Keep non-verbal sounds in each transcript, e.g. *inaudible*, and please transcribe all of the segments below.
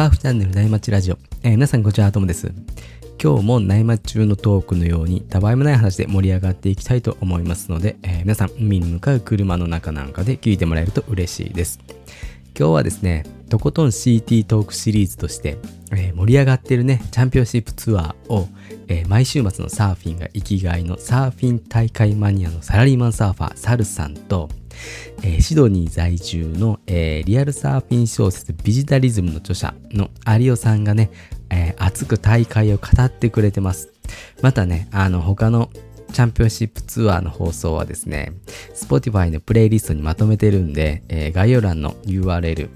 ターフチャンネル内町ラジオ、えー皆さんこんにちはともです。今日も内町中のトークのようにたわいもない話で盛り上がっていきたいと思いますので、えー皆さん海に向かう車の中なんかで聞いてもらえると嬉しいです。今日はですねとことん CT トークシリーズとして、えー盛り上がってるねチャンピオンシップツアーを、えー毎週末のサーフィンが生きがいのサーフィン大会マニアのサラリーマンサーファーサルさんとえーシドニー在住の、えーリアルサーフィン小説ビジタリズムの著者の有オさんがね、えー熱く大会を語ってくれてます。またね、あの他のチャンピオンシップツアーの放送はですね、Spotify のプレイリストにまとめてるんで、えー概要欄の URL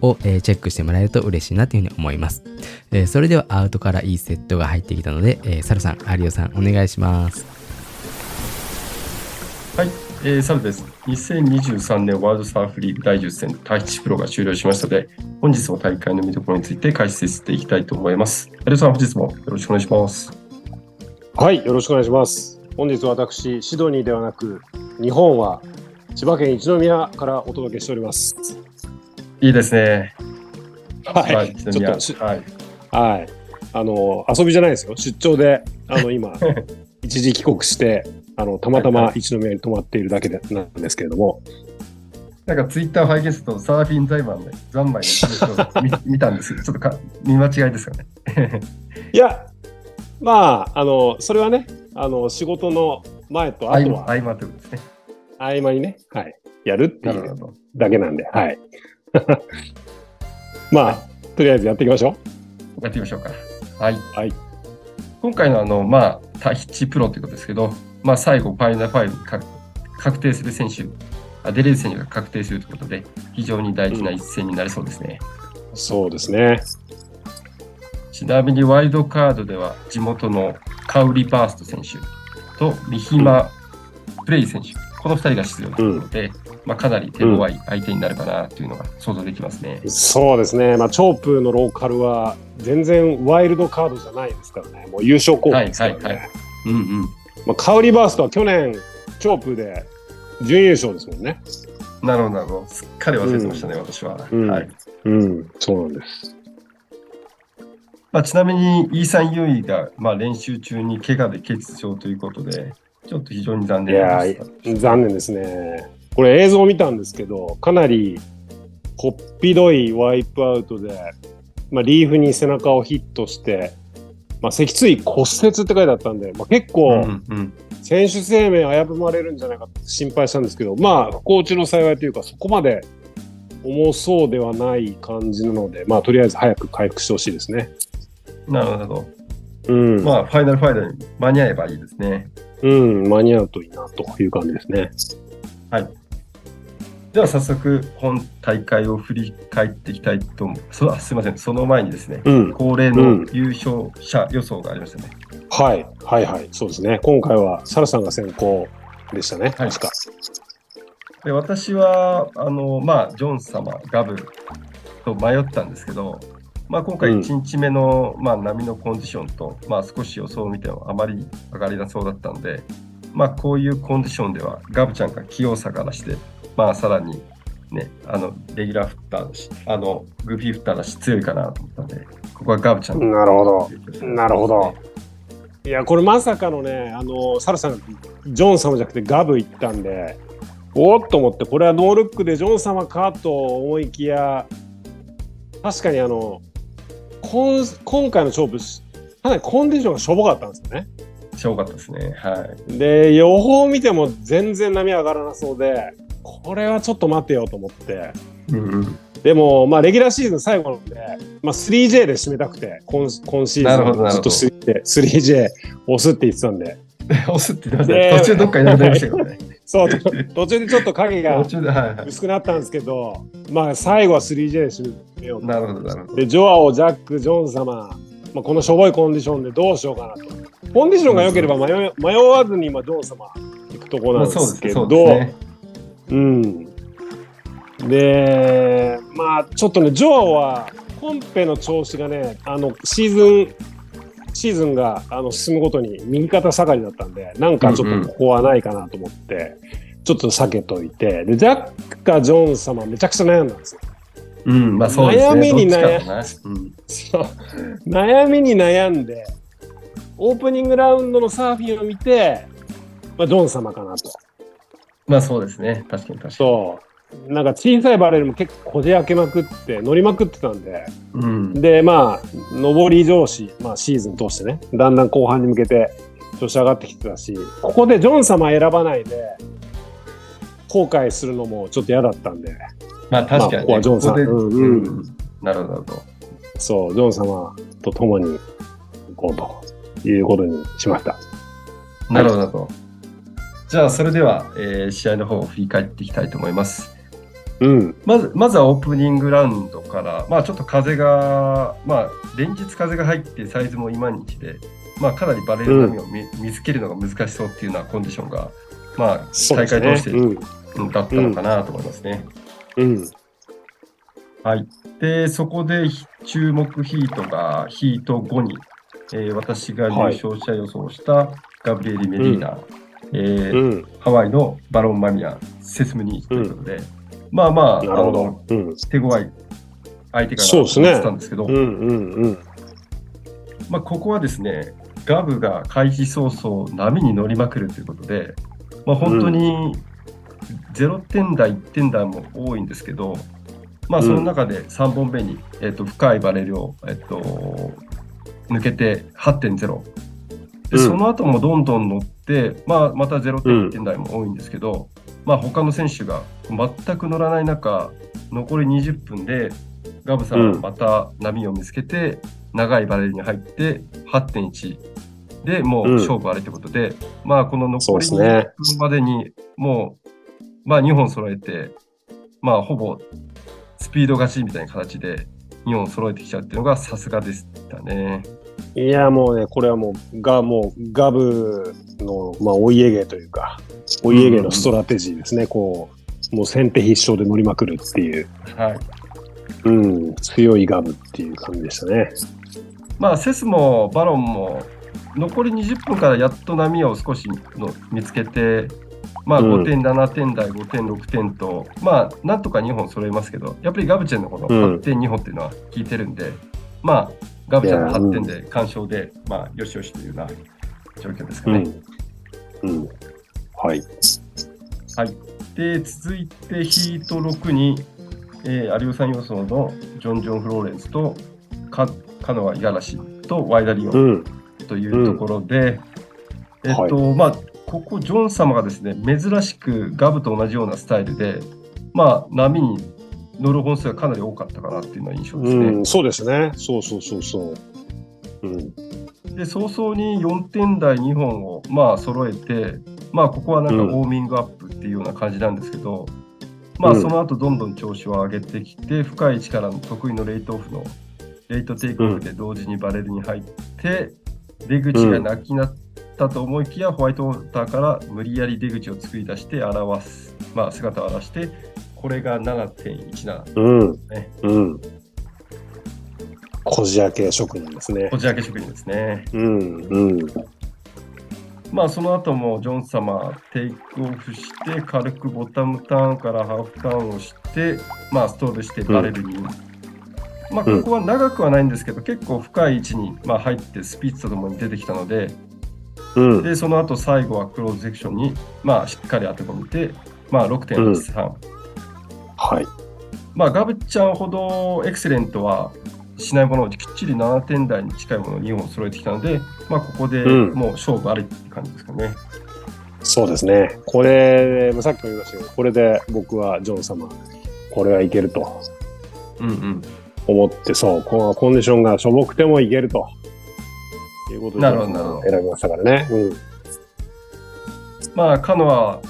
を、えーチェックしてもらえると嬉しいなというふうに思います。えーそれではアウトからいいセットが入ってきたので、えーサルさん、有オさん、お願いします。はい、えー、サルです。2023年ワールドサーフリーグ第10戦タヒチプロが終了しましたので、本日も大会の見どころについて解説していきたいと思います。有吉さん、本日もよろしくお願いします。はい、よろしくお願いします。本日私、シドニーではなく、日本は千葉県一宮からお届けしております。いいですね。はい、ちょっとしはい。はい、あの遊びじゃないですよ。出張であの今 *laughs* 一時帰国して、あのたまたま一宮に泊まっているだけでなんですけれども、なんかツイッターを拝見すると、サーフィン財満で三昧の見 *laughs* 見たんですけど、ちょっとか見間違いですかね。*laughs* いや、まああのそれはね、あの仕事の前と後は合間ということですね。合間にね、はい、やるっていう。だけなんで、はい。*laughs* まあとりあえずやっていきましょやってみましょうか。はい。はい今回のあの、まあ、タヒチプロということですけど、まあ、最後、ファイナルファイブに確確定する選手、あ出れる選手が確定するということで、非常に大事な一戦になりそうですね。う。そうですね。ちなみにワイルドカードでは、地元のカウリ・バースト選手とミヒマ・プレイ選手、この2人が出場ということで、まあ、かなり手強い相手になるかなというのが想像できますね。そうですね、まあ、チョープのローカルは全然ワイルドカードじゃないですからね、もう優勝候補ですからね。はいはいはうんうん。まあ、カウリバーストは去年、チョープで準優勝ですもんね。なるほど、なるほど。すっかり忘れてましたね、私は。うんはいうん、そうなんです。まあ、ちなみに、イーサン・ユーイが、まあ、練習中に怪我で欠場ということで、ちょっと非常に残い念やでした。ー、残念ですね。これ映像を見たんですけど、かなりこっぴどいワイプアウトで、まあ、リーフに背中をヒットして、まあ、脊椎骨折って書いてあったんで、まあ、結う構、んうん、選手生命危ぶまれるんじゃないかって心配したんですけど、まあ、不幸中の幸いというか、そこまで重そうではない感じなので、まあ、とりあえず早く回復してほしいですね。なるほど。うん、まあ、ファイナルファイナルに間に合えばいいですね。うん、間に合うといいなという感じですね。では、早速、本大会を振り返っていきたいと思う。そあすみません、その前にですね、うん、恒例の優勝者予想がありましたね。はい、はい、はい、そうですね。今回はサラさんが先行でしたね、はい確か。で私は、あの、まあ、ジョン様、ガブと迷ったんですけど、まあ、今回うん1日目の、まあ、波のコンディションと、まあ、少し予想を見てもあまり上がりなそうだったので、まあ、こういうコンディションでは、ガブちゃんが器用さからして、まあ、さらに、ね、あの、レギュラーフッターだし、あの、グーフィーフッターだし、強いかなと思ったので、ここはガブちゃんなるほど。どなるほど。いや、これまさかのね、あの、サラさんがジョン様じゃなくてガブ行ったんで、おーっと思って、これはノールックでジョン様かと思いきや、確かにあの、今今回の勝負、かなりコンディションがしょぼかったんですよね。しょうかったですね。はい。で、予報を見ても全然波上がらなそうで、これはちょっと待てよと思って。うんうん。でも、まあ、レギュラーシーズン最後なんで、まあ、3J で締めたくて、今今シーズンずっと 3J, 3J 押すって言ってたんで、押すって言ってました。途中どっかいなくなりましたけどね。*laughs* そう、途中でちょっと影が。薄くなったんですけど、まあ、最後は 3J で締めようと。なるほど、なるほど。で、ジョアオ、ジャック、ジョン様、まあ、このしょぼいコンディションでどうしようかなと。コンディションが良ければ迷い迷わずに今、ジョン様行くところなんですけそうど、ですね。うん。で、まあ、ちょっとね、ジョアは、コンペの調子がね、あの、シーズン、シーズンがあの進むごとに右肩下がりだったんで、なんかちょっとここはないかなと思って、ちょっと避けといて、で、ジャックかジョン様めちゃくちゃ悩んだんですよ。うん、まあそうですね。悩みに悩どっちかだなうんそう悩みに悩んで、オープニングラウンドのサーフィンを見て、まあ、ジョン様かなと。まあそうですね。確かに確かに。そう。なんか小さいバレルも結構こじ開けまくって、乗りまくってたんで、うん。で、まあ、上り上司、まあシーズン通してね、だんだん後半に向けて調子上がってきてたし、ここでジョン様選ばないで、後悔するのもちょっと嫌だったんで、まあ確かに、ね。まあここはジョンうんうんなるほど。そう、ジョン様と共に行こうということにしました。なるほど、なるほど。じゃあ、それでは、えー試合の方を振り返っていきたいと思います。うん。まず、まずはオープニングラウンドから、まあちょっと風が、まあ連日風が入ってサイズも今日で、まあかなりバレル波を見,、見つけるのが難しそうっていうようなコンディションが、まあ大会通してうん。うんだったのかなと思いますね。うん。はい。で、そこで注目ヒートがヒート後に、えー私が優勝者予想したガブリエリ・メディーナ、えーうん。ハワイのバロン・マミア、セスム・ニーチということで、まあまあ、あなるほのど。うん。手強い相手かなとそうですね思ってたんですけど、うんうんうん。まあ、ここはですね、ガブが開始早々波に乗りまくるということで、まあ、本当に0点台、1点台も多いんですけど、まあ、その中で3本目に、えっと深いバレルを、えっと抜けて8.0。で、うん。その後もどんどん乗って、まあ、また0点、1点台も多いんですけど、まあ、他の選手が全く乗らない中、残り20分で、ガブさんはまた波を見つけて、長いバレルに入って8.1でもう勝負あれということで、まあこの残り20そうですね。分までにもう、まあ2本揃えて、まあほぼスピード勝ちみたいな形で2本揃えてきちゃうっていうのがさすがでしたね。いや、もうね、これはもう、が、もう、ガブの、まあ、お家芸というか、お家芸のストラテジーですね。こう、もう先手必勝で乗りまくるっていう、はい。うん、強いガブっていう感じでしたね。まあセスもバロンも残り20分からやっと波を少しの見つけて、まあうん5点、7点台、5点、6点と、まあなんとか2本揃えますけど、やっぱりガブチェンのこのうん8点、2本っていうのは効いてるんで、まあガブチェンのいや8点で完勝で、まあよしよしというような状況ですかね。うん。うん。はい。はい。で、続いてヒート6に、えー、有吉さん予想のジョン・ジョン・フローレンスとカカノア・五十嵐とワイダリオン。うん。というところで、えっと、まあ、ここ、ジョン様がですね、珍しくガブと同じようなスタイルで、まあ、波に乗る本数がかなり多かったかなっていうのは印象ですね。うん、そうですね。そうそうそうそう。うん。で、早々に4点台2本を、まあ、揃えて、まあ、ここはなんかウォーミングアップっていうような感じなんですけど、まあ、うんその後どんどん調子を上げてきて、深い位置からの得意のレイトオフの、レイトテイクオフで同時にバレルに入って、出口がなきなったと思いきや、ホワイトウォーターから無理やり出口を作り出して表す、まあ、姿を現して、これが7.17うん。ね。うん。こじ開け職人ですねこ。じ開け職人ですね。うん。うん。まあその後もジョン様テイクオフして軽くボタムターンからハーフターンをしてまあストールしてバレルに、まあここは長くはないんですけど、結構深い位置にまあ入ってスピッツとともに出てきたのでうん。でその後最後はクローズセクションにまあしっかり当て込めてまあ6.83、はい。まあガブちゃんほどエクセレントはしないものをきっちり7点台に近いものを2本揃えてきたので、まあ、ここでうんもう勝負ありって感じですかね。そうですね。これ、さっきも言いましたけど、これで僕はジョン様、これはいけるとうんうん思って、そう、このコンディションがしょぼくてもいけると。いうことで、選びましたからね。うん。まあ、カノア、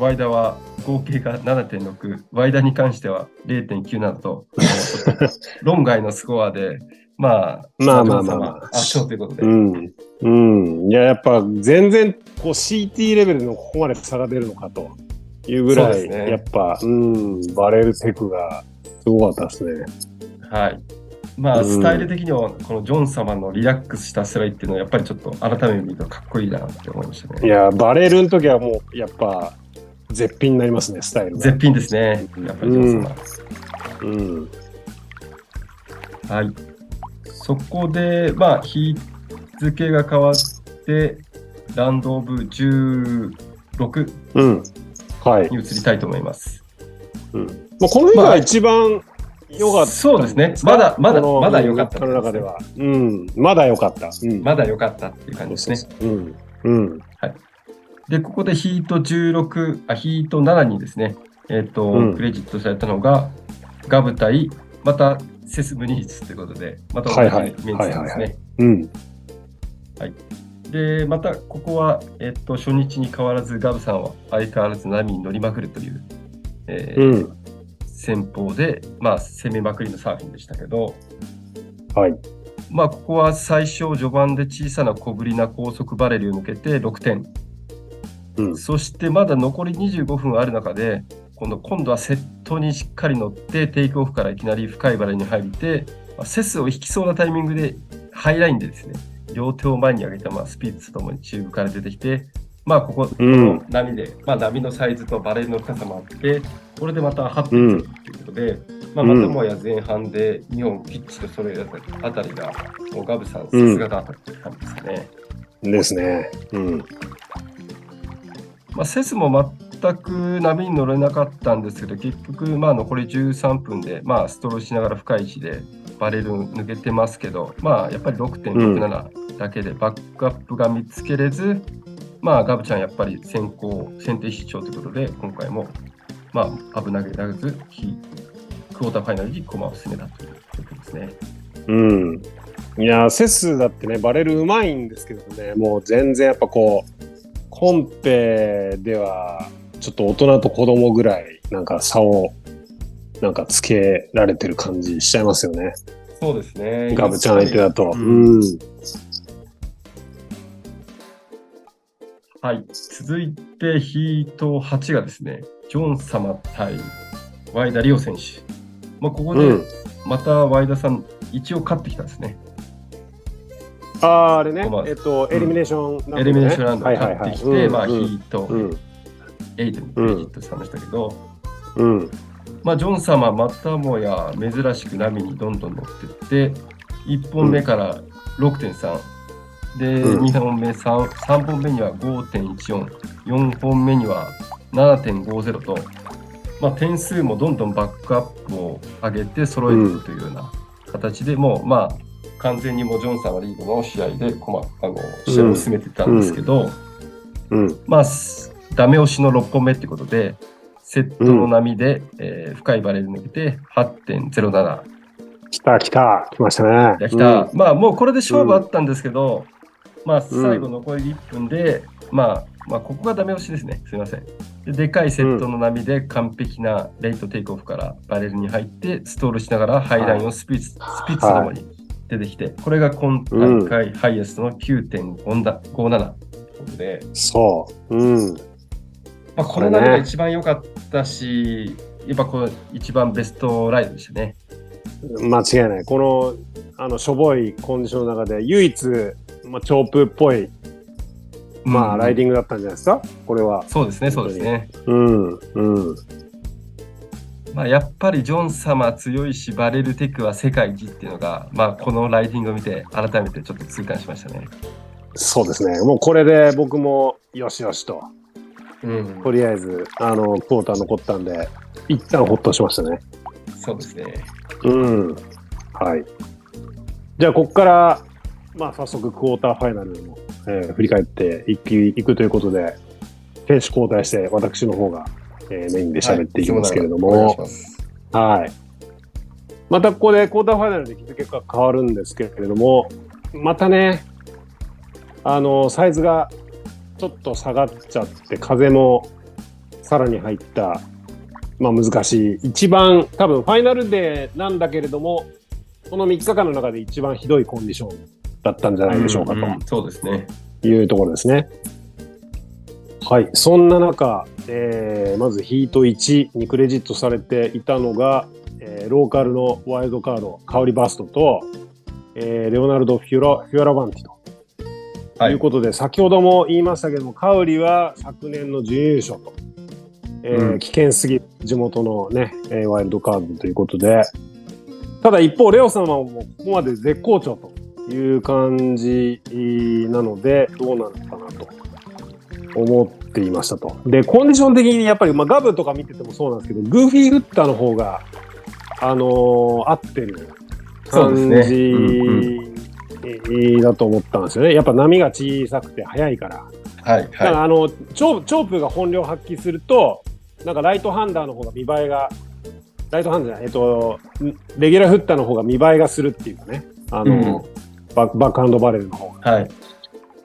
ワイダは合計が7.6、ワイダに関しては0.97と、あのちょっと *laughs* 論外のスコアで、まあ、まあまあまあまあ圧勝ということで、うん。うん。いや、やっぱ全然、こう CT レベルのここまで差が出るのかというぐらい、ねやっぱ、うん、バレルテクがすごかったですね。はい。まあ、うんスタイル的には、このジョン様のリラックスしたスライっていうのは、やっぱりちょっと改めて見るとかっこいいなって思いましたね。いや、バレルの時はもう、やっぱ、絶品になりますね、スタイルが。絶品ですね、やっぱりジョン様。うん。はい。そこで、まあ、日付が変わって、ランドオブ16うん。はい。に移りたいと思います。うん。まあ、この日が一番良かった、そうですね。まだ、まだ、まだ良かった日課の中では。うん。まだ良かった。うん。まだ良かったっていう感じですね。そうそうそううん。うん。で、ここでヒート16、あ、ヒート7にですね、えっ、と、うんクレジットされたのが、ガブ対、またセス・ムニーツということで、また同じはいはいメンツなんですね。うん。で、またここは、えっ、と、初日に変わらず、ガブさんは相変わらず波に乗りまくるという、えーうん。戦法で、まあ、攻めまくりのサーフィンでしたけど、はい。まあ、ここは最初、序盤で小さな小ぶりな高速バレルを抜けて6点。うん。そしてまだ残り25分ある中で、今度今度はセットにしっかり乗って、テイクオフからいきなり深いバレルに入って、まあセスを引きそうなタイミングで、ハイラインでですね、両手を前に上げた、まあ、スピッツともにチューブから出てきて、まあ、ここ、こうんの波で、まあ、波のサイズとバレルの深さもあって、これでまた8点ということで、まあ、またもや前半で2本きっちりと揃えるあたりが、もうガブさん、さすがだった感じですね。ですね。うん。まあ、セスも全く波に乗れなかったんですけど、結局、まあ、残り13分で、まあ、ストローしながら深い位置でバレル抜けてますけど、まあ、やっぱり6.67だけでバックアップが見つけれず、まあ、ガブちゃんやっぱり先行、先手必勝ということで、今回も、まあ、危なげらず、クォーターファイナルに駒を進めたということですね。うん。いや、セスだってね、バレルうまいんですけどね、もう全然やっぱこう、コンペでは、ちょっと大人と子供ぐらい、なんか差を、なんかつけられてる感じしちゃいますよね。そうですね。ガブちゃん相手だと。ううんん。はい、続いてヒート8がですね、ジョン様対ワイダリオ選手。まあ、ここでうん。またワイダさん、一応勝ってきたんですね。あーあれね。まあ、えっと、エリミネーションラウンドね、エリミネーションラウンドはいはいはい。勝ってきて、まあ、ヒうん。ートうん。8にクレジットしたんでしたけど、うん。まあ、ジョン様、またもや珍しく波にどんどん乗ってって、1本目から6.3、で、うん。2本目3、3本目には5.14、4本目には7.50と、まあ、点数もどんどんバックアップを上げて揃えていくというような形で、もう、まあ、完全にもうジョンさんはリードの試合で、こまあの試合を進めてたんですけど、うん。まあ、すダメ押しの6本目ってことで、セットの波で、えー深いバレル抜けて8.07。来た来た。来ましたね。や来た、まあもうこれで勝負あったんですけど、まあ最後残り1分で、まあ、まあここがダメ押しですね。すみませんで。でかいセットの波で完璧なレイトテイクオフからバレルに入って、ストールしながらハイラインをスピッツ、スピッツとともに出てきて、これが今大会ハイエストの9.57だ57ということで、うん。そう。うん。まあ、これなが一番良かったし、やっぱこれ一番ベストライドでしたね。間違いない。この、あの、しょぼいコンディションの中で、唯一、まあ、チョープっぽい、まあ、ライディングだったんじゃないですか？これは。そうですね、そうですね。うん。うん。まあ、やっぱりジョン様強いし、バレルテクは世界一っていうのが、まあ、このライディングを見て、改めてちょっと痛感しましたね。そうですね。もうこれで僕も、よしよしと。うんとりあえず、あの、クォーター残ったんで、一旦ほっとしましたね。そうですね。うん。はい。じゃあ、ここから、まあ、早速、クォーターファイナルも、えー振り返っていくいくということで、選手交代して、私の方が、えーメインで喋っていきますけれども、はい、ます。はい。またここでクォーターファイナルで日付が変わるんですけれども、またね、あの、サイズがちょっと下がっちゃって、風もさらに入った、まあ難しい。一番、多分ファイナルデーなんだけれども、この3日間の中で一番ひどいコンディションだったんじゃないでしょうかと。んんそうですね。いうところですね。はい、そんな中、えーまずヒート1にクレジットされていたのが、えーローカルのワイルドカード、カオリバストと、えーレオナルド・フュラフュアラバンティと。はい。いうことで、先ほども言いましたけども、カウリは昨年の準優勝と、えーうん。危険すぎる地元のね、えーワイルドカードということで、ただ一方、レオ様もここまで絶好調という感じなので、どうなるのかなと思っていましたと。で、コンディション的にやっぱり、まあ、ガブとか見ててもそうなんですけど、グーフィーフッターの方が、あのー合ってる感じ、ねうんだと思ったんですよね。やっぱ波が小さくて速いから。はいだからはあのチョーチョープが本領発揮すると、なんかライトハンダーの方が見栄えが、ライトハンダーじゃない、えっと、んレギュラーフッターの方が見栄えがするっていうかね、あの、バックバックハンドバレルの方がい。はい。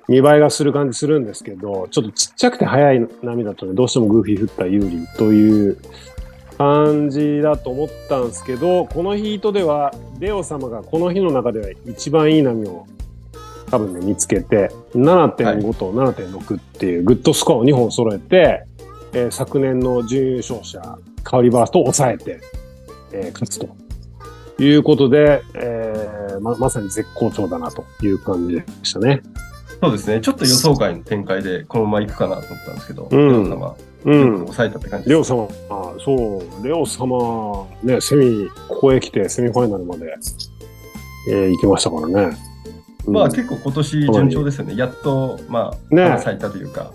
見栄えがする感じするんですけど、ちょっとちっちゃくて速い波だとね、どうしてもグーフィーフッター有利という感じだと思ったんですけど、このヒートでは、レオ様がこの日の中では一番いい波を多分ね、見つけて、7.5と7.6っていうグッドスコアを2本揃えて、えー昨年の準優勝者、カウリバーストを抑えて、えー勝つということで、えーままさに絶好調だなという感じでしたね。そうですね。ちょっと予想外の展開でこのまま行くかなと思ったんですけど、うんレオ様、うん。抑えたって感じ。レオ様、あそう、レオ様、ね、セミ、ここへ来てセミファイナルまで、えー行きましたからね。うんまあ結構今年順調ですよね。やっと、まあ、ね花咲いたというか、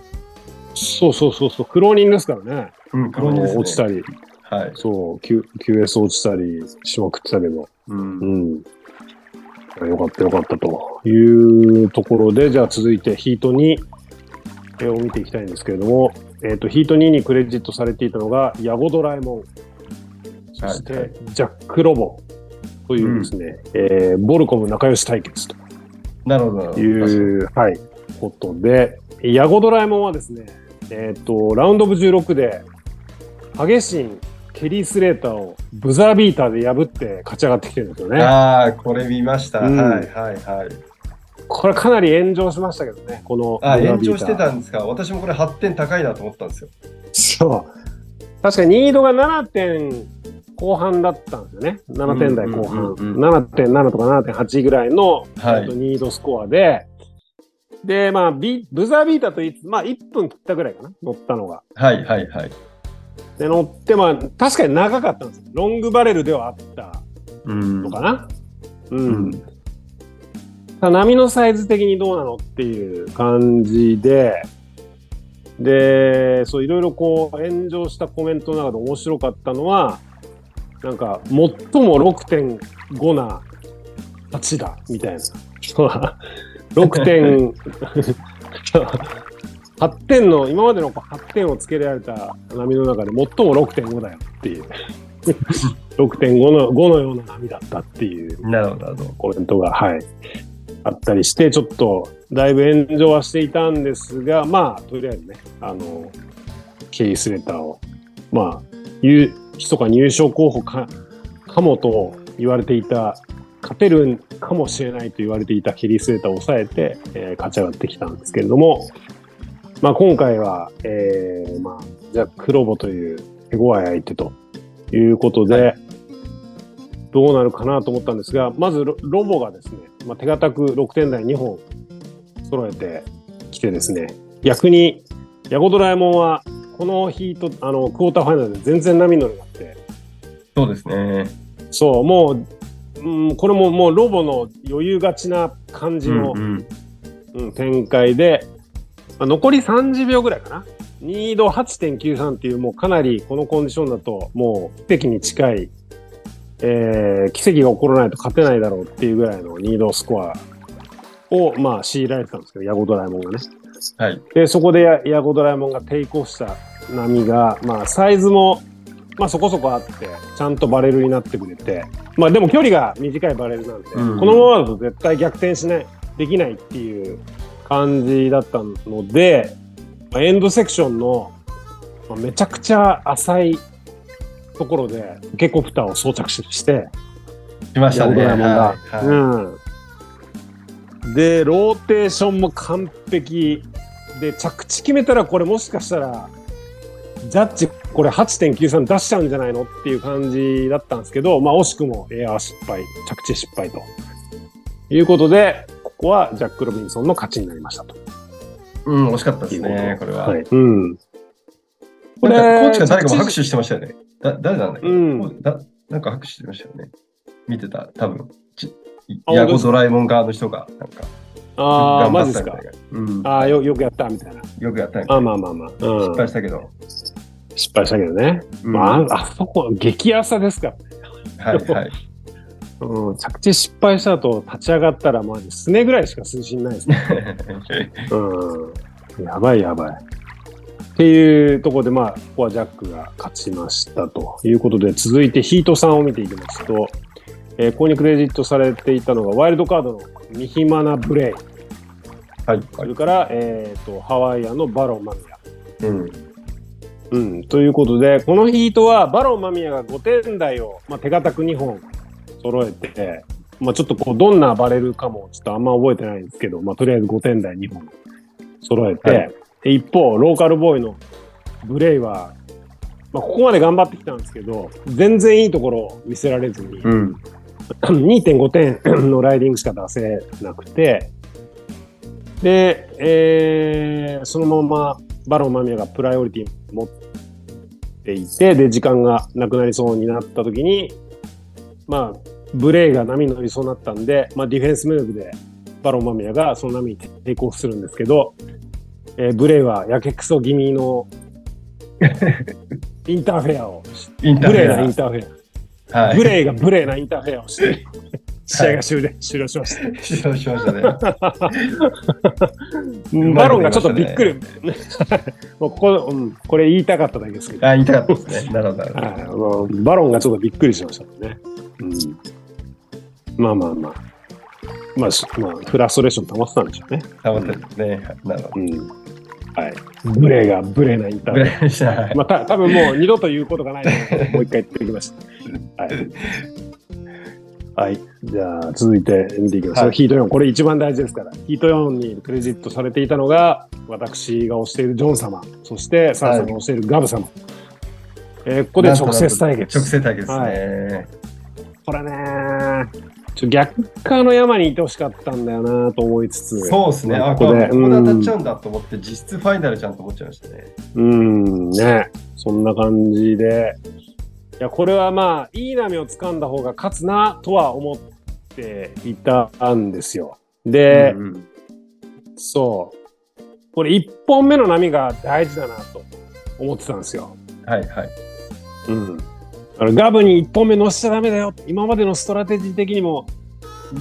そうそうそうそう、苦労人ですからね。うん、黒にですね。落ちたり、はい。そう、Q、QS 落ちたりしまくってたけど、うんう。ん。よかったよかったというところで、じゃあ続いてヒート2えーを見ていきたいんですけれども、えっ、と、ヒート2にクレジットされていたのが、ヤゴドラえもん、そして、ジャック・ロボというですね、えーボルコム仲良し対決と。なるほど。いう、はい、ことで、ヤゴドラえもんはですね、えっ、と、ラウンドオブ16で、ハゲシン、ケリー・スレーターをブザービーターで破って勝ち上がってきてるんですよね。ああ、これ見ました。うんはいはいはい。これかなり炎上しましたけどね、このあ、ブザービーター延長してたんですか？私もこれ8点高いなと思ったんですよ。そう。確かにニードが7点後半だったんですよね。7点台後半。うんうんうんうん7.7とか7.8ぐらいの、はいえっとニードスコアで、で、まあ、ビブザービーターといつ、まあ、1分切ったぐらいかな、乗ったのが。はいはいはい。で、乗って、まあ、確かに長かったんですよ。ロングバレルではあったうんのかな？うん。うん波のサイズ的にどうなのっていう感じで、で、そういろいろこう炎上したコメントの中で面白かったのは、なんか、最も6.5な8だ、みたいな。*laughs* 6点、*laughs* 8点の、今までのこう8点をつけられた波の中で最も6.5だよっていう。*laughs* 6.5の ,5 のような波だったっていうなるほど。コメントが、はい、あったりして、ちょっとだいぶ炎上はしていたんですが、まあ、とりあえずね、あの、ケイスレターを、まあ、いう、密かに優勝候補か、かもと言われていた、勝てるかもしれないと言われていたケリースレーターを抑えて、えー勝ち上がってきたんですけれども、まあ、今回は、えーまあ、ジャック・ロボという手強い相手ということで、はどうなるかなと思ったんですが、まずロロボがですね、まあ、手堅く6点台2本揃えてきてですね、逆にヤゴドラえもんはこのヒート、あの、クォーターファイナルで全然波に乗れなくて、そうですね。そう、もう、うん、これももうロボの余裕がちな感じの、うんうん。うん展開で、まあ残り30秒ぐらいかな。2度8.93っていうもうかなりこのコンディションだともう奇跡に近い、えー奇跡が起こらないと勝てないだろうっていうぐらいの2度スコアをまあ強いられてたんですけど、ヤゴドラえもんがね。はい。で、そこでヤヤゴドラえもんがテイクオフした波が、まあサイズもまあそこそこあって、ちゃんとバレルになってくれて、まあでも距離が短いバレルなんで、うんこのままだと絶対逆転しない、できないっていう感じだったので、まあエンドセクションの、まあめちゃくちゃ浅いところで、受けコプターを装着して、ヤゴ来ましたね。ドラえもんが。はいはいうん。で、ローテーションも完璧。で、着地決めたら、これもしかしたら、ジャッジ、これ8.93出しちゃうんじゃないのっていう感じだったんですけど、まあ惜しくもエアー失敗、着地失敗と。いうことで、ここはジャック・ロビンソンの勝ちになりましたと。うん、惜しかったですいうね、これは。はい。うん。なんかコーチが誰かも拍手してましたよね。だ誰なんだっけ、うんだなんか拍手してましたよね。見てた、多分ちあヤゴドラえもん側の人が、なんか、ああ、マジですか？うん。ああ、よよくやったみたいな。よくやったみたいあなまあまあまあ。うん、失敗したけど。失敗したけどね。うんまあ、あそこ、激朝ですか？はいはい。うん、着地失敗した後、立ち上がったら、まあ、すねぐらいしか推進ないですね。*laughs* うん。やばいやばい。っていうところで、まあ、ここはジャックが勝ちましたということで、続いてヒート3を見ていきますと、えーここにクレジットされていたのが、ワイルドカードのミヒマナ・ブレイ、はいはい。それから、えー、とハワイアンのバロン・マミヤ。うん。うん、ということで、このヒートはバロン・マミヤが5点台を、まあ、手堅く2本揃えて、まあ、ちょっとこうどんなバレルかもちょっとあんま覚えてないんですけど、まあ、とりあえず5点台2本揃えて、はいで一方、ローカルボーイのブレイは、まあ、ここまで頑張ってきたんですけど、全然いいところを見せられずに、うん。2.5点のライディングしか出せなくて、で、えーそのままバロンマミヤがプライオリティ持っていて、で、時間がなくなりそうになった時に、まあ、ブレイが波に乗りそうになったんで、まあ、ディフェンスムーブでバロンマミヤがその波に抵抗するんですけど、えーブレイはやけくそ気味の *laughs* インターフェアをしインターフブレイなインェターフェア。ア。はい。ブレイが無礼なインターフェアをして、試合が終了,、終了しました。指導しましたね。*laughs* バロンがちょっとびっくり。*laughs* もうここ、うん、これ言いたかっただけですけど、あ、言いたかったですね。なるほどバロンがちょっとびっくりしましたね。うん、まあまあまあ。まあ、しまあ、フラストレーション溜まってたんでしょうね。頑張ってるんですね。なるほど。うん。はい。ブレイが無礼なインターフェア。ブレイした。はいまあ、た多分もう二度と言うことがないので、もう一回言っときました。はい。はい。じゃあ、続いて見ていきましょう。はいヒート4。これ一番大事ですから。ヒート4にクレジットされていたのが、私が推しているジョン様、そしてサラさんが推しているガブ様。えーここで直接対決。直接対決ですね。これねちょ逆側の山にいてほしかったんだよなと思いつつ。そうですね。あ、ここでここで当たっちゃうんだと思って、実質ファイナルじゃんと思っちゃいましたね。うん、ね。そんな感じで。いや、これはまあ、いい波を掴んだ方が勝つなとは思っていたんですよ。で、うんうんそう。これ1本目の波が大事だなと思ってたんですよ。はいはい。うん。あのガブに1本目乗せちゃダメだよ。今までのストラテジー的にも、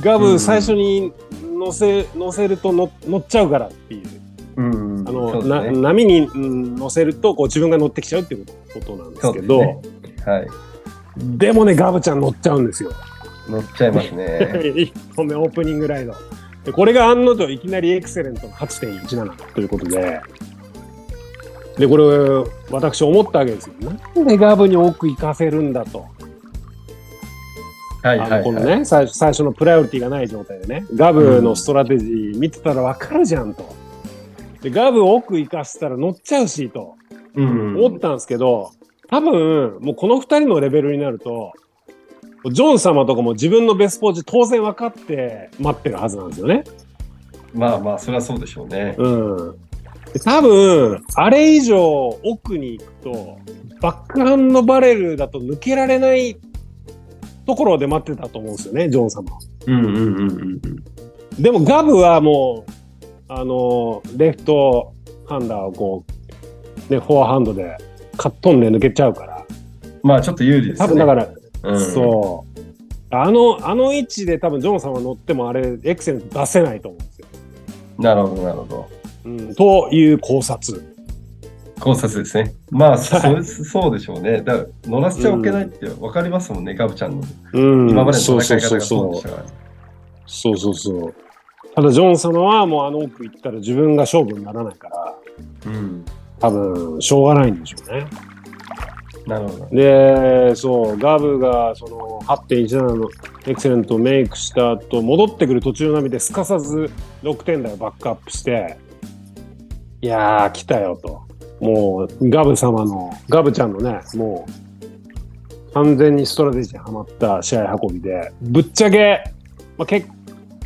ガブうん最初に乗せ、乗せると乗乗っちゃうからっていう。うんうんあの、そうな波に、うん乗せるとこう自分が乗ってきちゃうっていうことなんですけど、そうですはい。でもね、ガブちゃん乗っちゃうんですよ。乗っちゃいますね。*laughs* 1本目オープニングライド。でこれが案の定いきなりエクセレントの8.17ということで、で、これ、私思ったわけですよ。なんでガブに奥行かせるんだと。はいはいあのこのはい。ね最初、最初のプライオリティがない状態でね、ガブのストラテジー見てたらわかるじゃんと。で、ガブ奥行かせたら乗っちゃうしと。うん思ったんですけど、多分、もうこの二人のレベルになると、ジョン様とかも自分のベストポーチ当然分かって待ってるはずなんですよね。まあまあ、それはそうでしょうね。うん。で多分、あれ以上奥に行くと、バックハンドバレルだと抜けられないところで待ってたと思うんですよね、ジョン様は。うんうんうんうんうん。でもガブはもう、あの、レフトハンダーをこう、ね、フォアハンドでカットンで抜けちゃうから、まあちょっと有利ですね。多分だから、うん、そう。あの、あの位置で多分ジョンさんは乗ってもあれ、エクセント出せないと思うんですよ。なるほど、なるほど。うん、という考察。考察ですね。まあ、そはいそうでしょうね。だから、乗らせちゃおけないって分かりますもんね、ガブちゃんの。うん、今までのそう戦いそうそうそう方がそうでした。から。そうそうそう。ただ、ジョン様はもうあの奥行ったら自分が勝負にならないから、うん。多分、しょうがないんでしょうね。なるほど。で、そう、ガブがその8.17のエクセレントをメイクした後、戻ってくる途中の波ですかさず6点台をバックアップして、いやー、来たよと。もう、ガブ様の、ガブちゃんのね、もう、完全にストラテジーにはまった試合運びで、ぶっちゃけ、まあ、結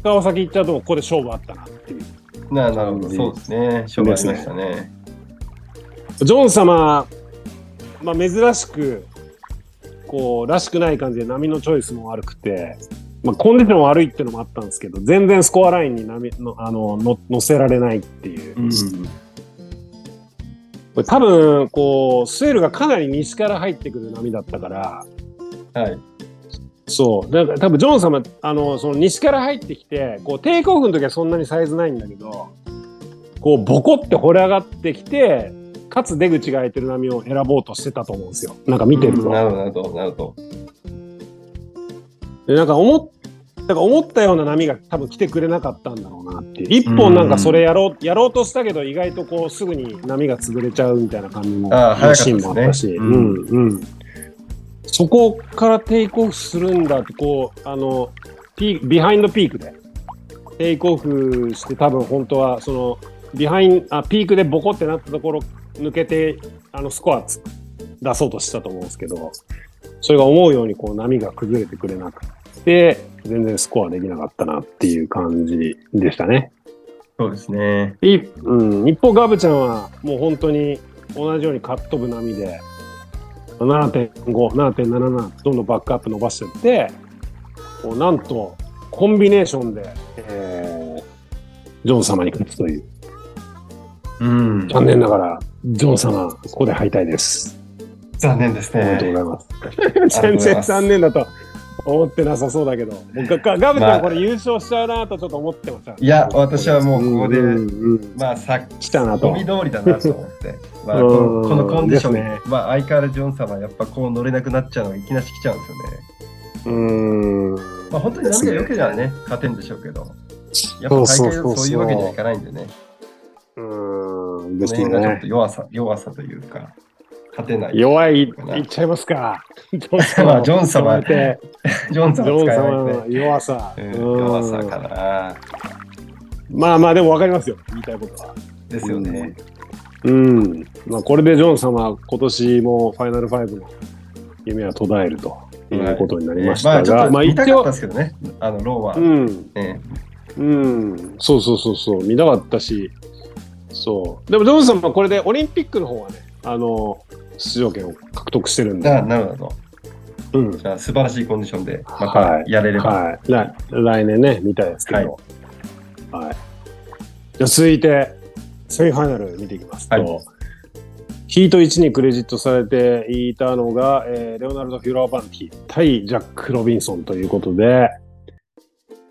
果を先言っちゃうと、ここで勝負あったなっていう。ななるほど、そうですね。勝負ありましたね。ジョン様、まあ、珍しく、こう、らしくない感じで波のチョイスも悪くて、まあ、コンディション悪いっていうのもあったんですけど、全然スコアラインに波のあのの乗せられないっていう。うん。これ多分、こう、スエルがかなり西から入ってくる波だったから、はい。そう。だから多分、ジョン様、あの、その西から入ってきて、こう、テイクオフの時はそんなにサイズないんだけど、こう、ボコって掘り上がってきて、かつ出口が開いてる波を選ぼうとしてたと思うんですよ。なんか見てると。なるほど、なるほど、なるほど。でなんか思っだから思ったような波が多分来てくれなかったんだろうなっていう。一本なんかそれやろう、やろうとしたけど意外とこうすぐに波が潰れちゃうみたいな感じも、ああ早かったですね。シーンもあったし、ううんんうん。そこからテイクオフするんだって、こう、あの、ピー behind peak で。テイクオフして多分本当はその behind the peak でボコってなったところ抜けてあのスコアつ出そうとしたと思うんですけどそれが思うようにこう波が崩れてくれなくて全然スコアできなかったなっていう感じでしたね。そうですね。いうん、一方ガブちゃんはもう本当に同じようにカット部並みで7.5、7.77どんどんバックアップ伸ばしてってこうなんとコンビネーションで、えージョン様に勝つといううん。残念ながらジョン様ここで敗退です。残念ですありがとうごね。ざいます。*laughs* 全然残念だと思ってなさそうだけど。僕がガブちゃんこれ優勝しちゃうなとちょっと思ってました。いや、私はもうここで、うんうんうんまあ、さ来たなと。読み通りだなと思って。*laughs* まあ、こうん。のこのコンディション、ですね。まあ、相変わらずジョン様はやっぱこう乗れなくなっちゃうのがいきなし来ちゃうんですよね。うーん。まあ、本当に波が良ければね、勝てんでしょうけど、やっぱ大会だとそういうわけにはいかないんでね、うーん、こですの辺がちょっねと。弱さ、弱さというか、勝てない。弱い、いっちゃいますか。*laughs* ジョンまあ *laughs* ジョン様使われてジョンジョン様は使えな。弱さ。弱さかな。まあまあ、でも分かりますよ、言いたいことは。ですよね。うん。まあ、これでジョン様は今年もファイナル5の夢は途絶えるということになりましたまあちょっが、まあ一と見たかった応で、すけどね、あのローは。うん、ねうん、そうそうそうそう、見たかったし、そう。でもジョン様はこれでオリンピックの方はね、あの、出場権を獲得してるんで、あなるほど。うん。じゃあ素晴らしいコンディションでまはいたやれれば。はい。来来年ね、見たいですけど。はい。じゃあ続いて、セミファイナル見ていきますと、はいヒート1にクレジットされていたのが、えーレオナルド・フュラーバンティ対ジャック・ロビンソンということで、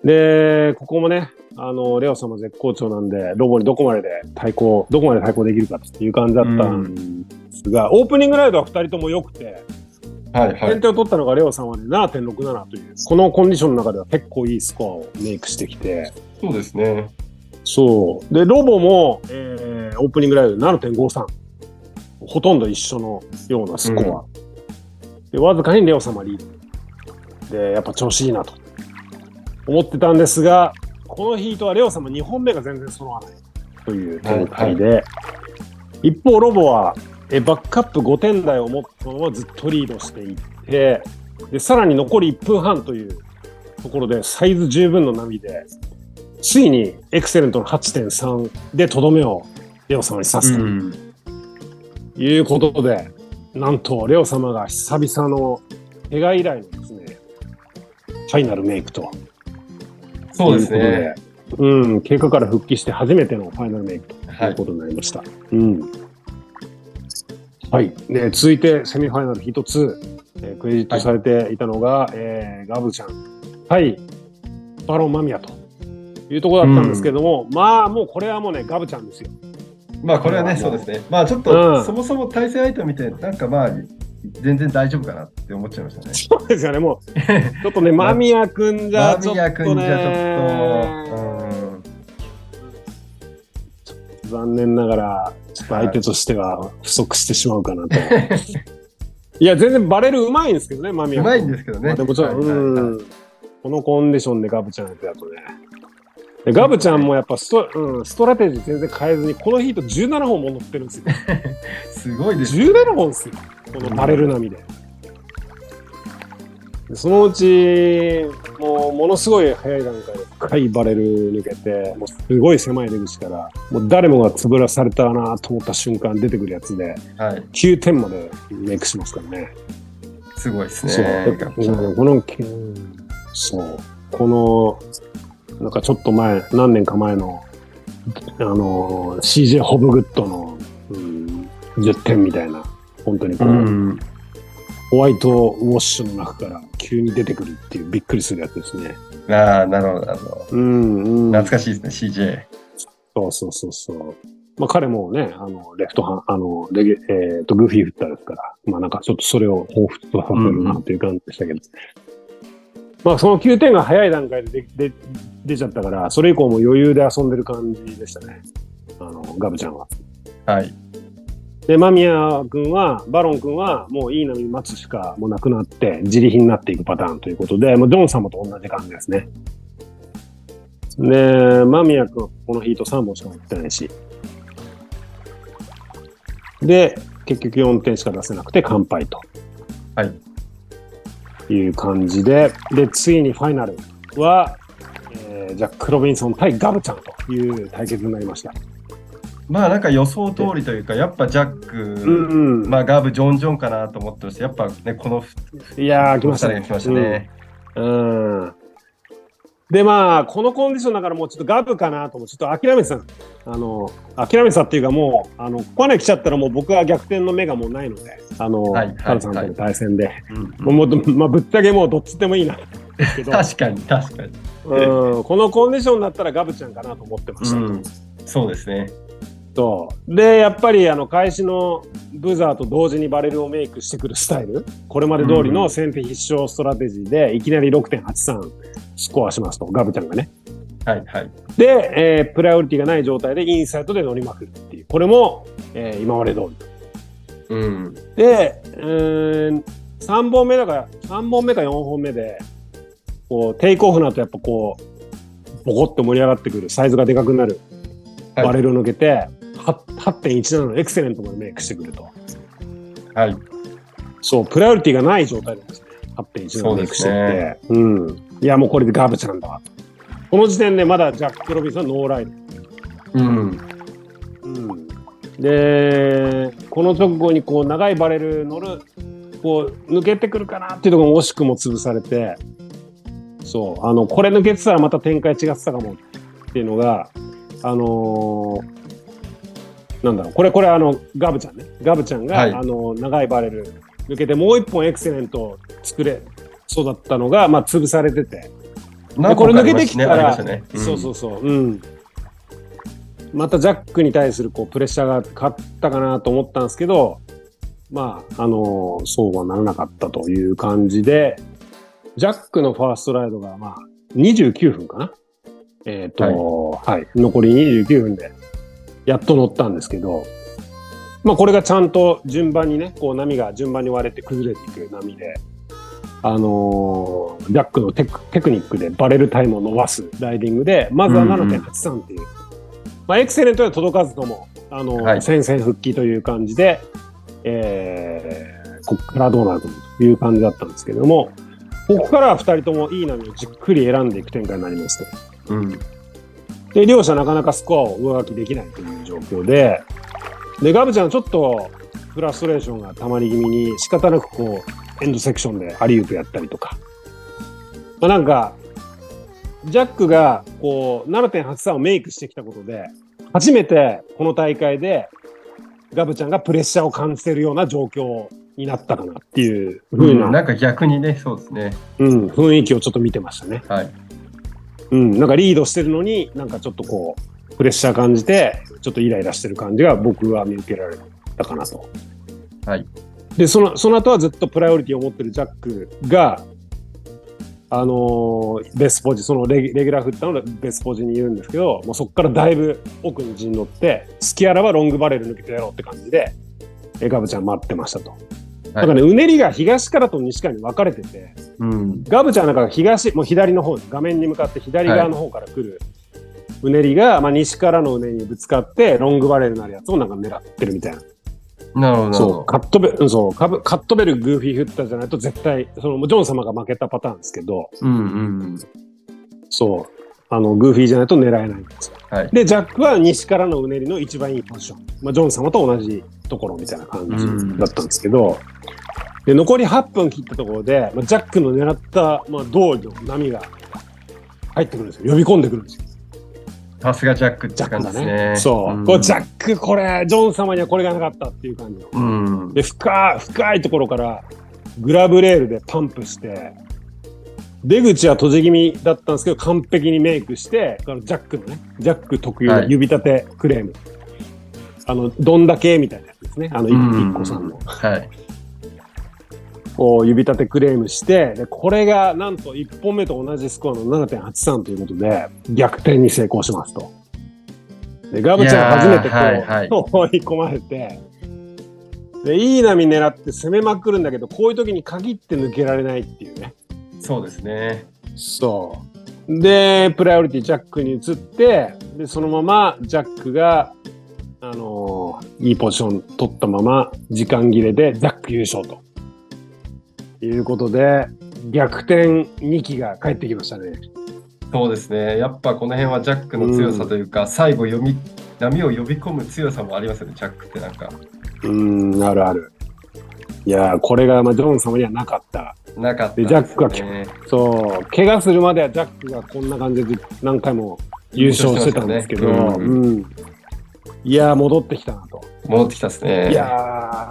で、ここもね、あの、レオ様絶好調なんで、ロボにどこまでで対抗、どこまで対抗できるかっていう感じだったんですが、オープニングライドは2人とも良くて、はいはい。先手を取ったのがレオさんはね、7.67という、このコンディションの中では結構いいスコアをメイクしてきて、そうですね。そう。で、ロボも、えーオープニングライドで7.53。ほとんど一緒のようなスコア。で、わずかにレオ様リード。で、やっぱ調子いいなと思ってたんですが、このヒートはレオ様2本目が全然揃わないという展開で、一方ロボはえバックアップ5点台を持ったままずっとリードしていって、で、さらに残り1分半というところでサイズ十分の波で、ついにエクセレントの8.3でとどめをレオ様に刺すとん。いうことで、なんとレオ様が久々の怪我以来のですね、ファイナルメイクとそうですね。いうん、経過から復帰して初めてのファイナルメイクとはいいうことになりました。うん。はい。で、続いてセミファイナルヒート2、えークレジットされていたのが、えーガブちゃん。対バロンマミヤと。いうところだったんですけども、まあもうこれはもうね、ガブちゃんですよ。まあこれはね、うん。そうですね。まあちょっうん。と、そもそも対戦相手を見て、なんかまあ、全然大丈夫かなって思っちゃいましたね。そうですよね、もう、ちょっとね、*laughs* 間宮君じゃちょっとね、間宮君じゃちょっと、残念ながら、ちょっと相手としては不足してしまうかなと。いや、全然バレルうまいんですけどね、間宮君。うまいんですけどね。まあでもちょっと、はいはいはいうん、このコンディションでガブちゃんやってだとね。でガブちゃんもやっぱスト,、うん、ストラテジー全然変えずに、このヒート17本も乗ってるんですよ。*laughs* すごいです。17本ですよ。このバレル並みで。でそのうち、もうものすごい早い段階で深いバレル抜けて、もうすごい狭い出口から、もう誰もが潰されたなと思った瞬間出てくるやつで、はい。9点までメイクしますからね。すごいですね。ガブちゃんうんこの、うんそう、この、なんかちょっと前、何年か前の、あの、CJ ホブグッドの、うん、10点みたいな、本当にこう、うん。ホワイトウォッシュの中から急に出てくるっていうびっくりするやつですね。ああ、なるほど、なるほど。うん、うん。懐かしいですね、CJ。そうそうそうそう。まあ彼もね、あの、レフトハン、あの、レゲ、えっ、と、グーフィーフッターですから、まあなんかちょっとそれを彷彿とさせるなという感じでしたけど。まあその9点が早い段階ででで出ちゃったから、それ以降も余裕で遊んでる感じでしたね。あの、ガブちゃんは。はい。で、間宮君は、バロン君は、もういい波待つしかもうなくなって、自利品になっていくパターンということで、もうジョン様と同じ感じですね。で、間宮君はこのヒート3本しか持ってないし。で、結局4点しか出せなくて完敗とはい。いう感じで、で、ついにファイナルは、えージャック・ロビンソン対ガブちゃんという対決になりました。まあなんか予想通りというか、やっぱジャック、うん、まあガブ、ジョン・ジョンかなと思ってました。やっぱね、このいやー、来ましたね。来ましたね。うん。で、まあ、このコンディションだからもうちょっとガブかなとちょっと諦めてたの。あの、諦めてたっていうかもう、あの、ここまで来ちゃったらもう僕は逆転の目がもうないので、あの、はいはいカルさんとの対戦で。うんもう、まあ、ぶっちゃけもうどっちでもいいな。確かに、確かに。うん、このコンディションだったらガブちゃんかなと思ってました。うん、そうですね。そうでやっぱりあの開始のブザーと同時にバレルをメイクしてくるスタイルこれまで通りの先手必勝ストラテジーでいきなり6.83スコアしますとガブちゃんがね。はいはい。で、えープライオリティがない状態でインサイトで乗りまくるっていう。これも、えー今まで通り。うん。で、えー3本目だから3本目か4本目でこうテイクオフの後やっぱこうボコッと盛り上がってくるサイズがでかくなるはい。バレルを抜けて、は8.17のエクセレントまでメイクしてくると。はい。そう、プライオリティがない状態なんですね。8.17メイクしてって。うん。いや、もうこれでガーブちゃんだわ。この時点でまだジャック・ロビンソンはノーライド。うん。うん。で、この直後にこう長いバレル乗る、こう抜けてくるかなっていうところも惜しくも潰されて、そう、あの、これ抜けてたらまた展開違ってたかもっていうのが、あのーなんだろう、これ、これあの、ガブちゃんね。ガブちゃんが、はい。あの、長いバレル抜けてもう一本エクセレント作れそうだったのが、まあ、潰されてて、でこれ抜けてきたら、そうそううそう、うん。またジャックに対するこうプレッシャーがかかったかなと思ったんですけど、まあ、あのそうはならなかったという感じで、ジャックのファーストライドが、まあ、29分かな。えっ、と、はい、残り29分で、やっと乗ったんですけど、まあ、これがちゃんと順番にね、こう波が順番に割れて崩れていく波で、あのージャックのテクテクニックでバレルタイムを伸ばすライディングで、まずは7.83っていう、まあ、エクセレントでは届かずとも、あのーはい戦線復帰という感じで、えーここからどうなるかという感じだったんですけども、ここからは2人ともいい波をじっくり選んでいく展開になりますと。うん。で、両者なかなかスコアを上書きできないという状況で、で、ガブちゃんちょっとフラストレーションがたまり気味に仕方なくこう、エンドセクションでアリウープやったりとか。まあ、なんか、ジャックがこう、7.83をメイクしてきたことで、初めてこの大会でガブちゃんがプレッシャーを感じているような状況になったかなっていう風な、なんか逆にね、そうですね。うん、雰囲気をちょっと見てましたね。はい。うん、なんかリードしてるのに、なんかちょっとこう、プレッシャー感じて、ちょっとイライラしてる感じが僕は見受けられたかなと。はい。で、その、その後はずっとプライオリティを持ってるジャックが、あのーベスポジ、そのレギレギュラー振ったのでベスポジにいるんですけど、もうそこからだいぶ奥に陣乗って、スキアラはロングバレル抜けてやろうって感じで、えガブちゃん待ってましたと。だからね、うねりが東からと西からに分かれてて、うん。ガブちゃんなんか東、もう左の方、画面に向かって左側の方から来るうねりが、まあ、西からのうねりにぶつかって、ロングバレルになるやつをなんか狙ってるみたいな。なるほど、そう、ほカットベル、うんそうカブ、カットベル、グーフィー振ったじゃないと絶対、その、ジョン様が負けたパターンですけど、ど。うんうんそう、あの、グーフィーじゃないと狙えないんです。よ。はい。で、ジャックは西からのうねりの一番いいポジション。まあ、ジョン様と同じところみたいな感じだったんですけど、で残り8分切ったところで、まあ、ジャックの狙った、まあ、道理の波が入ってくるんですよ。呼び込んでくるんですよ。さすがジャックってジャック感じですだね。ね。そう、んこれジャックこれジョン様にはこれがなかったっていう感じの。うん。で深い深いところからグラブレールでパンプして出口は閉じ気味だったんですけど完璧にメイクしてあのジャックのねジャック特有の指立てクレーム、あのどんだけみたいなやつですねあのうん一個さんのはい。こう指立てクレームしてでこれがなんと1本目と同じスコアの7.83ということで逆転に成功しますと。でガブちゃんは初めてこう、はいはい追い込まれてでいい波狙って攻めまくるんだけどこういう時に限って抜けられないっていうね。そうですね。そうでプライオリティジャックに移ってでそのままジャックが、あのーいいポジション取ったまま時間切れでジャック優勝ということで逆転2期が帰ってきましたね。そうですね。やっぱこの辺はジャックの強さというか、最後読み、波を呼び込む強さもありますよね、ジャックってなんか。うーんあるある。いやーこれがまあジョン様にはなかった。なかったでジャックが。そう怪我するまではジャックがこんな感じで何回も優勝してたんですけど、優勝してましたねうんいやー戻ってきたなと。戻ってきたですね。いや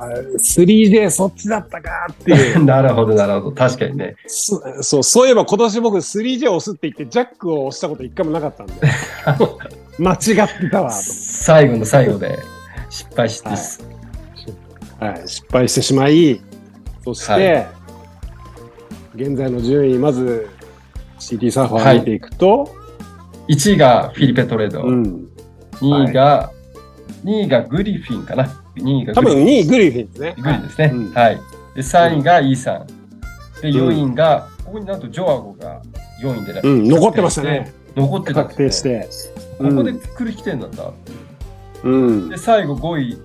ー、3J そっちだったかっていう。*laughs* なるほど、なるほど。確かにね。そそう、そういえば今年僕 3J を押すって言って、ジャックを押したこと一回もなかったんで、*laughs* 間違ってたわ、最後の最後で失敗して、はいと。はい、失敗してしまい、そして、はい現在の順位、まず CT サーファー見ていくと、1位がフィリペ・トレード、うん、2位が、2位がグリフィンかな。2位が多分グリフィン2位グリフィンですね。グリフィンですね。うんはい。で、3位がイーサン。で、ん4位が、ここになんとジョアゴが4位で、うん、残ってましたね。。残ってたん確定して。ここで来る起点なんだ。うんで、最後5位、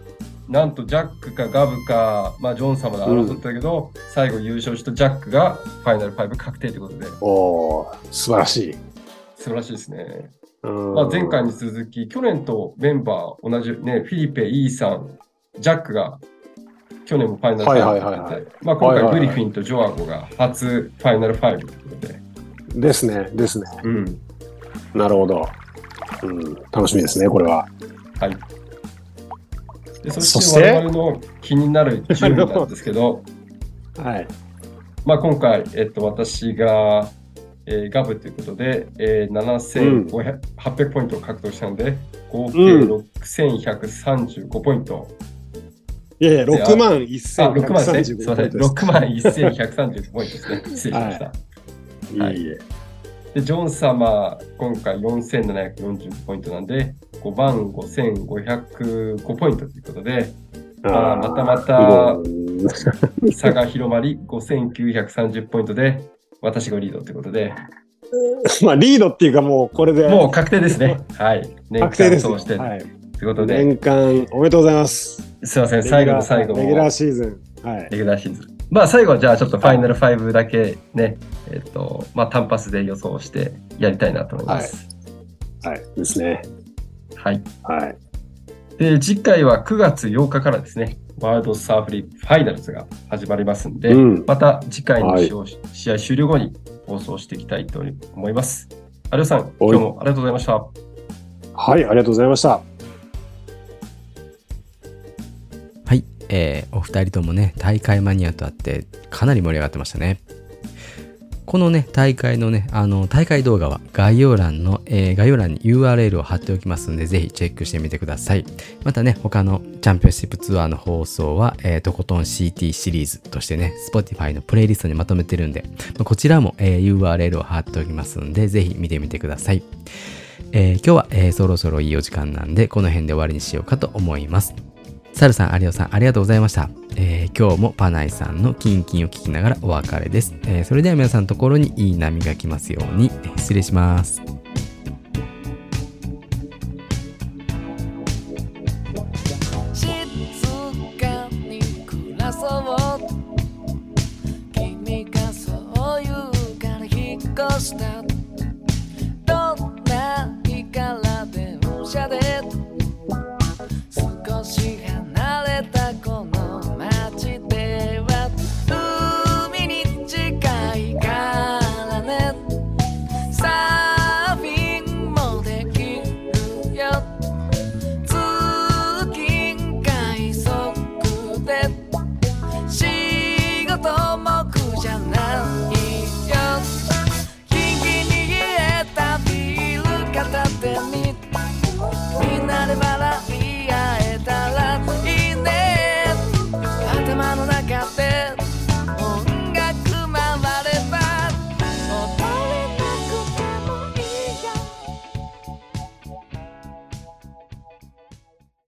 なんとジャックかガブか、まあ、ジョン様で争ったけど、最後優勝したジャックがファイナル5確定ということで、おー素晴らしい。素晴らしいですね。うんまあ、前回に続き、去年とメンバー同じね、フィリペ、イーさん、ジャックが去年もファイナルはい5はいはいはい確定で、まあ、今回グリフィンとジョアゴが初ファイナル5ということで、ですね、ですね。うん、なるほど。うん、楽しみですね、これは。はい。でそして？て我々の気になる順位なんですけど、*laughs* はい。まあ、今回、えっと、私が、えーガブということで、えー、7800ポイントを獲得したので、合計うん6135ポイント。いやいや、であ6万あ、6万ですね。すみません。1135 6万1135ポイントですね。失礼しました。いいえ。で、ジョン様、今回4740ポイントなんで、5万5505ポイントということで、まあまたまたうん差が広まり、5930ポイントで、私がリードということで、*laughs* まあ、リードっていうか、もうこれでもう確定ですね。はい。年 *laughs* 間確定ですね。通して、はい。ということで、年間おめでとうございます。すいません、最後の最後もレギュラーシーズン。はい。レギュラーシーズン。まあ最後はじゃあちょっとファイナル5だけね、えっ、と、まあ単発で予想してやりたいなと思います。はい。ですね。はい。はい。で、次回は9月8日からですね、ワールドサーフリーファイナルズが始まりますんで、うんまた次回のはい試合終了後に放送していきたいと思います。有吉さん、今日もありがとうございました。はい、ありがとうございました。えーお二人ともね、大会マニアとあって、かなり盛り上がってましたね。このね、大会のね、あの、大会動画は概要欄の、えー概要欄に URL を貼っておきますので、ぜひチェックしてみてください。またね、他のチャンピオンシップツアーの放送は、えーとことん CT シリーズとしてね、Spotify のプレイリストにまとめてるんで、こちらも、えー URL を貼っておきますので、ぜひ見てみてください。えー今日は、えーそろそろいいお時間なんで、この辺で終わりにしようかと思います。サルさん、有オさん、ありがとうございました。えー今日もパナイさんのキンキンを聞きながらお別れです。えーそれでは皆さんのところにいい波が来ますように、失礼します。